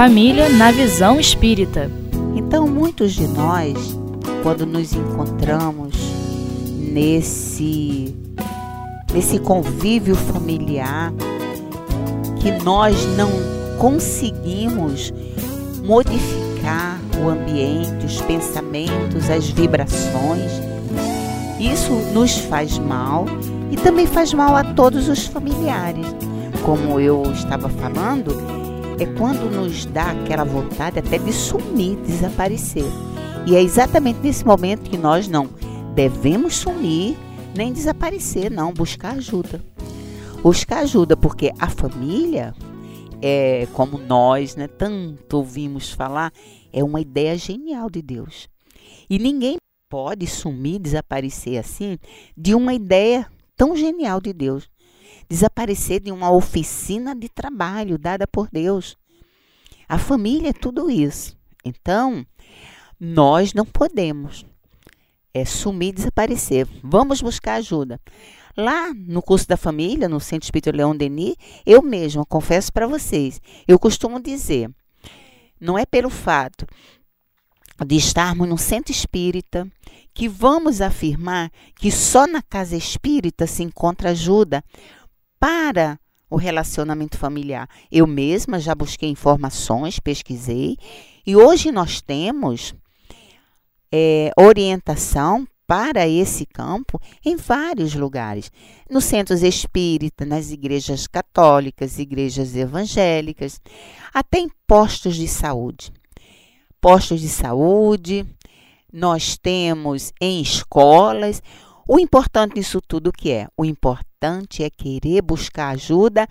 Família na visão espírita. Então, muitos de nós, quando nos encontramos nesse nesse convívio familiar, que nós não conseguimos modificar o ambiente, os pensamentos, as vibrações, isso nos faz mal e também faz mal a todos os familiares. Como eu estava falando, é quando nos dá aquela vontade até de sumir, desaparecer. E é exatamente nesse momento que nós não devemos sumir nem desaparecer, não, buscar ajuda. Buscar ajuda, porque a família, é como nós, né, tanto ouvimos falar, é uma ideia genial de Deus. E ninguém pode sumir, desaparecer assim de uma ideia tão genial de Deus desaparecer de uma oficina de trabalho dada por Deus. A família é tudo isso. Então, nós não podemos é, sumir, desaparecer. Vamos buscar ajuda. Lá no curso da família, no Centro Espírito Leão Denis, eu mesma confesso para vocês, eu costumo dizer, não é pelo fato de estarmos no centro espírita que vamos afirmar que só na casa espírita se encontra ajuda para o relacionamento familiar. Eu mesma já busquei informações, pesquisei, e hoje nós temos é, orientação para esse campo em vários lugares. Nos centros espíritas, nas igrejas católicas, igrejas evangélicas, até em postos de saúde. Postos de saúde, nós temos em escolas. O importante nisso tudo que é? O importante é querer buscar ajuda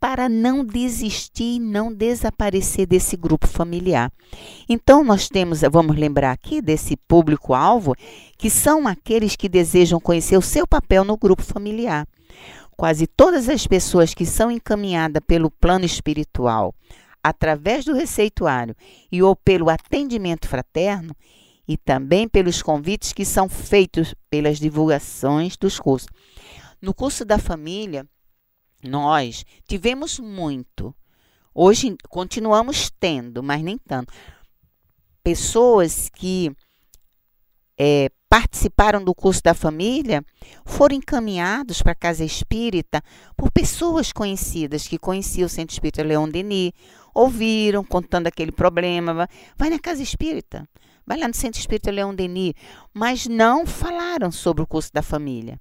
para não desistir não desaparecer desse grupo familiar. Então nós temos, vamos lembrar aqui desse público-alvo, que são aqueles que desejam conhecer o seu papel no grupo familiar. Quase todas as pessoas que são encaminhadas pelo plano espiritual, através do receituário e ou pelo atendimento fraterno, e também pelos convites que são feitos pelas divulgações dos cursos. No curso da família, nós tivemos muito. Hoje continuamos tendo, mas nem tanto. Pessoas que é, participaram do curso da família foram encaminhados para a casa espírita por pessoas conhecidas que conheciam o Centro Espírita Leão Denis, ouviram contando aquele problema. Vai na casa espírita vai lá no Centro Espírita Leão Denis, mas não falaram sobre o curso da família.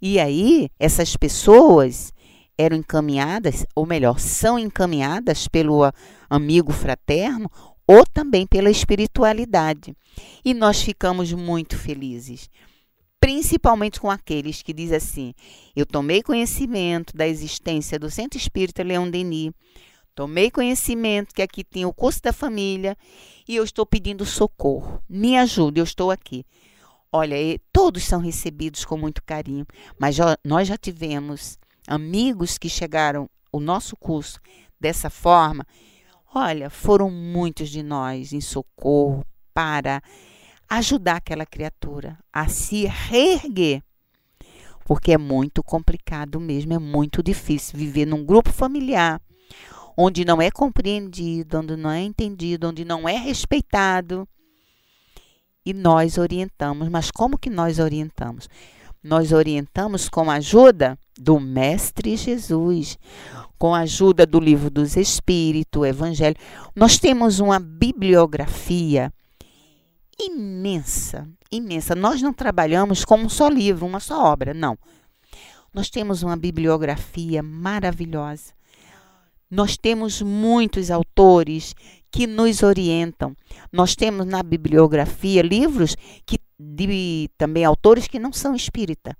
E aí, essas pessoas eram encaminhadas, ou melhor, são encaminhadas pelo amigo fraterno ou também pela espiritualidade. E nós ficamos muito felizes, principalmente com aqueles que dizem assim: eu tomei conhecimento da existência do Centro Espírita Leão Denis, Tomei conhecimento que aqui tem o curso da família e eu estou pedindo socorro. Me ajude, eu estou aqui. Olha, todos são recebidos com muito carinho, mas já, nós já tivemos amigos que chegaram o nosso curso dessa forma. Olha, foram muitos de nós em socorro para ajudar aquela criatura a se reerguer. Porque é muito complicado mesmo, é muito difícil viver num grupo familiar onde não é compreendido, onde não é entendido, onde não é respeitado. E nós orientamos, mas como que nós orientamos? Nós orientamos com ajuda do Mestre Jesus, com a ajuda do Livro dos Espíritos, Evangelho. Nós temos uma bibliografia imensa, imensa. Nós não trabalhamos com um só livro, uma só obra, não. Nós temos uma bibliografia maravilhosa nós temos muitos autores que nos orientam. Nós temos na bibliografia livros que de também autores que não são espírita.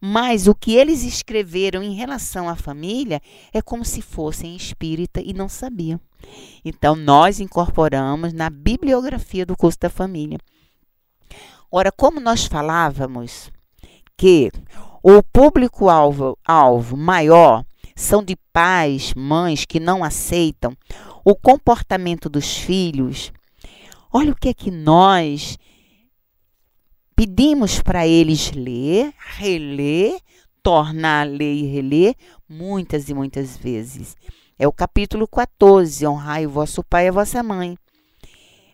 Mas o que eles escreveram em relação à família é como se fossem espírita e não sabiam. Então nós incorporamos na bibliografia do curso da família. Ora, como nós falávamos que o público-alvo alvo maior são de pais, mães que não aceitam o comportamento dos filhos. Olha o que é que nós pedimos para eles ler, reler, tornar a ler e reler muitas e muitas vezes. É o capítulo 14, honrai o vosso pai e a vossa mãe.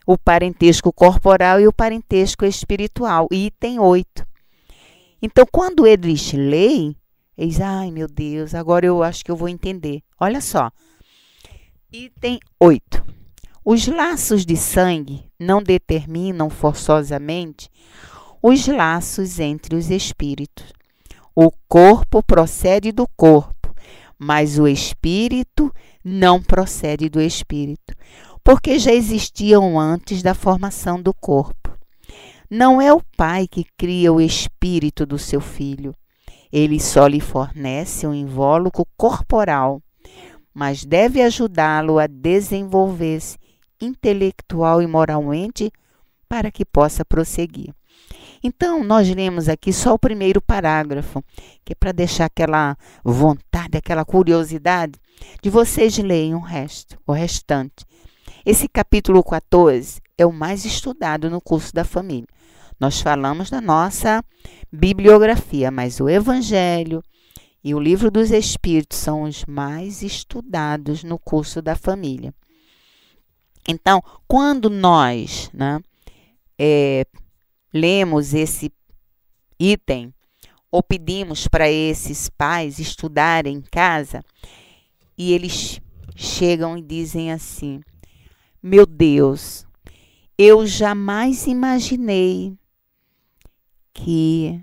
O parentesco corporal e o parentesco espiritual, item 8. Então, quando Edrich lê, eis, ai meu Deus, agora eu acho que eu vou entender. Olha só. Item 8. Os laços de sangue não determinam forçosamente os laços entre os espíritos. O corpo procede do corpo, mas o espírito não procede do espírito, porque já existiam antes da formação do corpo. Não é o pai que cria o espírito do seu filho. Ele só lhe fornece um invólucro corporal, mas deve ajudá-lo a desenvolver-se intelectual e moralmente para que possa prosseguir. Então, nós lemos aqui só o primeiro parágrafo, que é para deixar aquela vontade, aquela curiosidade de vocês lerem o resto, o restante. Esse capítulo 14 é o mais estudado no curso da família. Nós falamos da nossa bibliografia, mas o Evangelho e o Livro dos Espíritos são os mais estudados no curso da família. Então, quando nós né, é, lemos esse item ou pedimos para esses pais estudarem em casa e eles chegam e dizem assim: Meu Deus, eu jamais imaginei que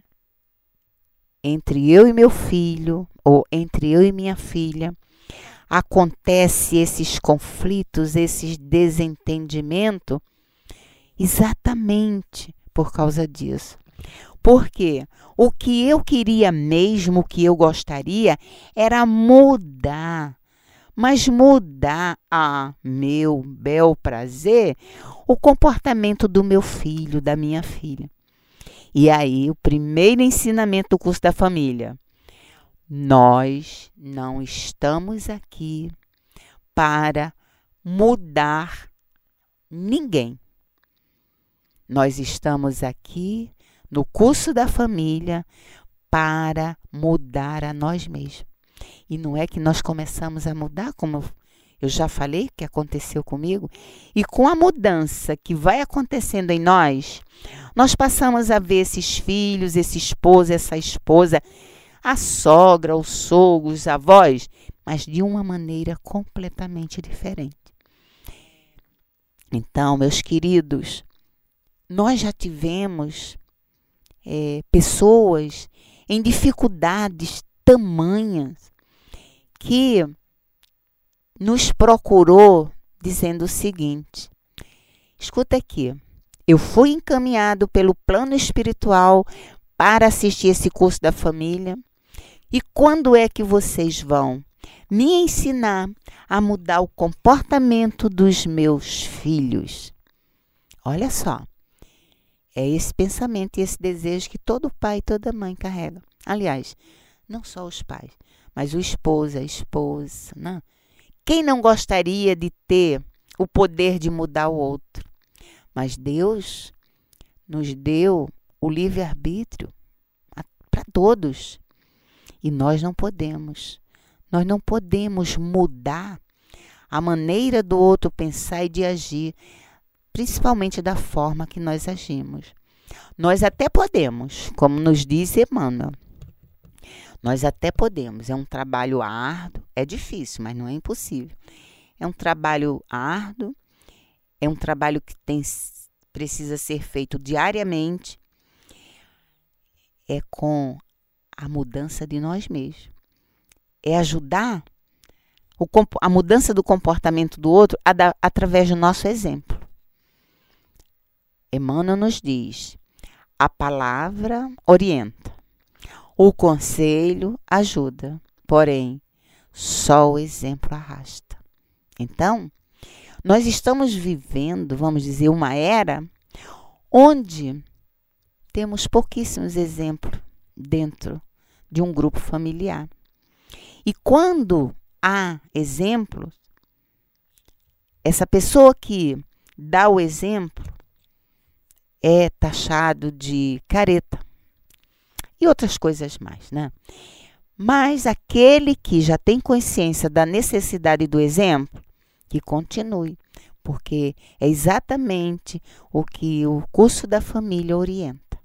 entre eu e meu filho, ou entre eu e minha filha, acontece esses conflitos, esses desentendimentos, exatamente por causa disso. Porque o que eu queria mesmo, o que eu gostaria, era mudar. Mas mudar a meu bel prazer o comportamento do meu filho, da minha filha. E aí, o primeiro ensinamento do curso da família. Nós não estamos aqui para mudar ninguém. Nós estamos aqui no curso da família para mudar a nós mesmos. E não é que nós começamos a mudar, como eu já falei que aconteceu comigo, e com a mudança que vai acontecendo em nós, nós passamos a ver esses filhos, esse esposo, essa esposa, a sogra, o sogro, os avós, mas de uma maneira completamente diferente. Então, meus queridos, nós já tivemos é, pessoas em dificuldades tamanhas que nos procurou dizendo o seguinte: escuta aqui, eu fui encaminhado pelo plano espiritual para assistir esse curso da família. E quando é que vocês vão me ensinar a mudar o comportamento dos meus filhos? Olha só, é esse pensamento e esse desejo que todo pai e toda mãe carrega. Aliás, não só os pais, mas o esposo, a esposa. Né? Quem não gostaria de ter o poder de mudar o outro? Mas Deus nos deu o livre-arbítrio para todos. E nós não podemos. Nós não podemos mudar a maneira do outro pensar e de agir principalmente da forma que nós agimos. Nós até podemos, como nos diz Emmanuel. Nós até podemos. É um trabalho árduo, é difícil, mas não é impossível. É um trabalho árduo, é um trabalho que tem, precisa ser feito diariamente. É com a mudança de nós mesmos. É ajudar o, a mudança do comportamento do outro a, através do nosso exemplo. Emmanuel nos diz: a palavra orienta, o conselho ajuda, porém, só o exemplo arrasta. Então, nós estamos vivendo, vamos dizer, uma era onde temos pouquíssimos exemplos dentro de um grupo familiar. E quando há exemplos, essa pessoa que dá o exemplo, é taxado de careta e outras coisas mais, né? Mas aquele que já tem consciência da necessidade do exemplo, que continue, porque é exatamente o que o curso da família orienta.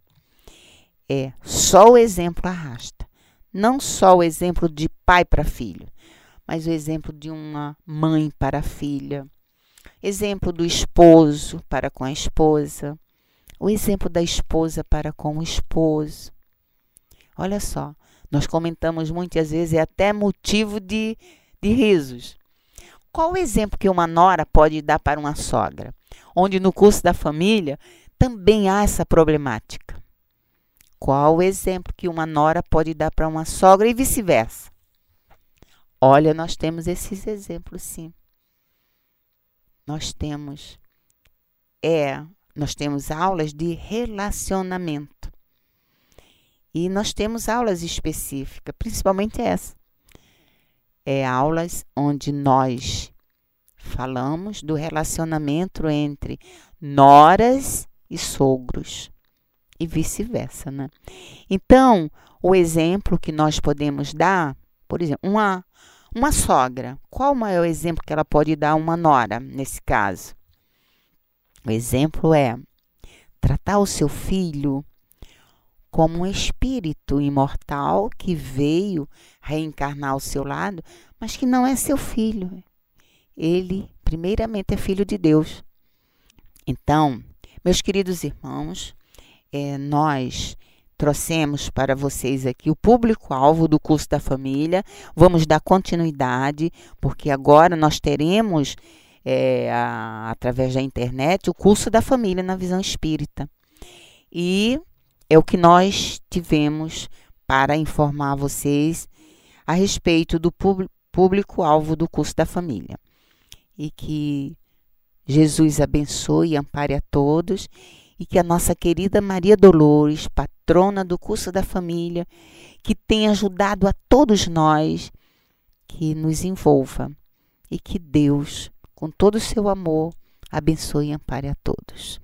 É só o exemplo arrasta. Não só o exemplo de pai para filho, mas o exemplo de uma mãe para a filha, exemplo do esposo para com a esposa, o exemplo da esposa para com o esposo. Olha só, nós comentamos muitas vezes, é até motivo de, de risos. Qual o exemplo que uma nora pode dar para uma sogra? Onde no curso da família também há essa problemática. Qual o exemplo que uma nora pode dar para uma sogra e vice-versa? Olha, nós temos esses exemplos sim. Nós temos é, nós temos aulas de relacionamento. E nós temos aulas específicas, principalmente essa. É aulas onde nós falamos do relacionamento entre noras e sogros e vice-versa, né? Então, o exemplo que nós podemos dar, por exemplo, uma uma sogra, qual o maior exemplo que ela pode dar a uma nora nesse caso? O exemplo é tratar o seu filho como um espírito imortal que veio reencarnar ao seu lado, mas que não é seu filho. Ele, primeiramente, é filho de Deus. Então, meus queridos irmãos, é, nós trouxemos para vocês aqui o público-alvo do curso da família. Vamos dar continuidade, porque agora nós teremos, é, a, através da internet, o curso da família na visão espírita. E é o que nós tivemos para informar vocês a respeito do público-alvo do curso da família. E que Jesus abençoe e ampare a todos e que a nossa querida Maria Dolores, patrona do curso da família, que tem ajudado a todos nós, que nos envolva e que Deus, com todo o seu amor, abençoe e ampare a todos.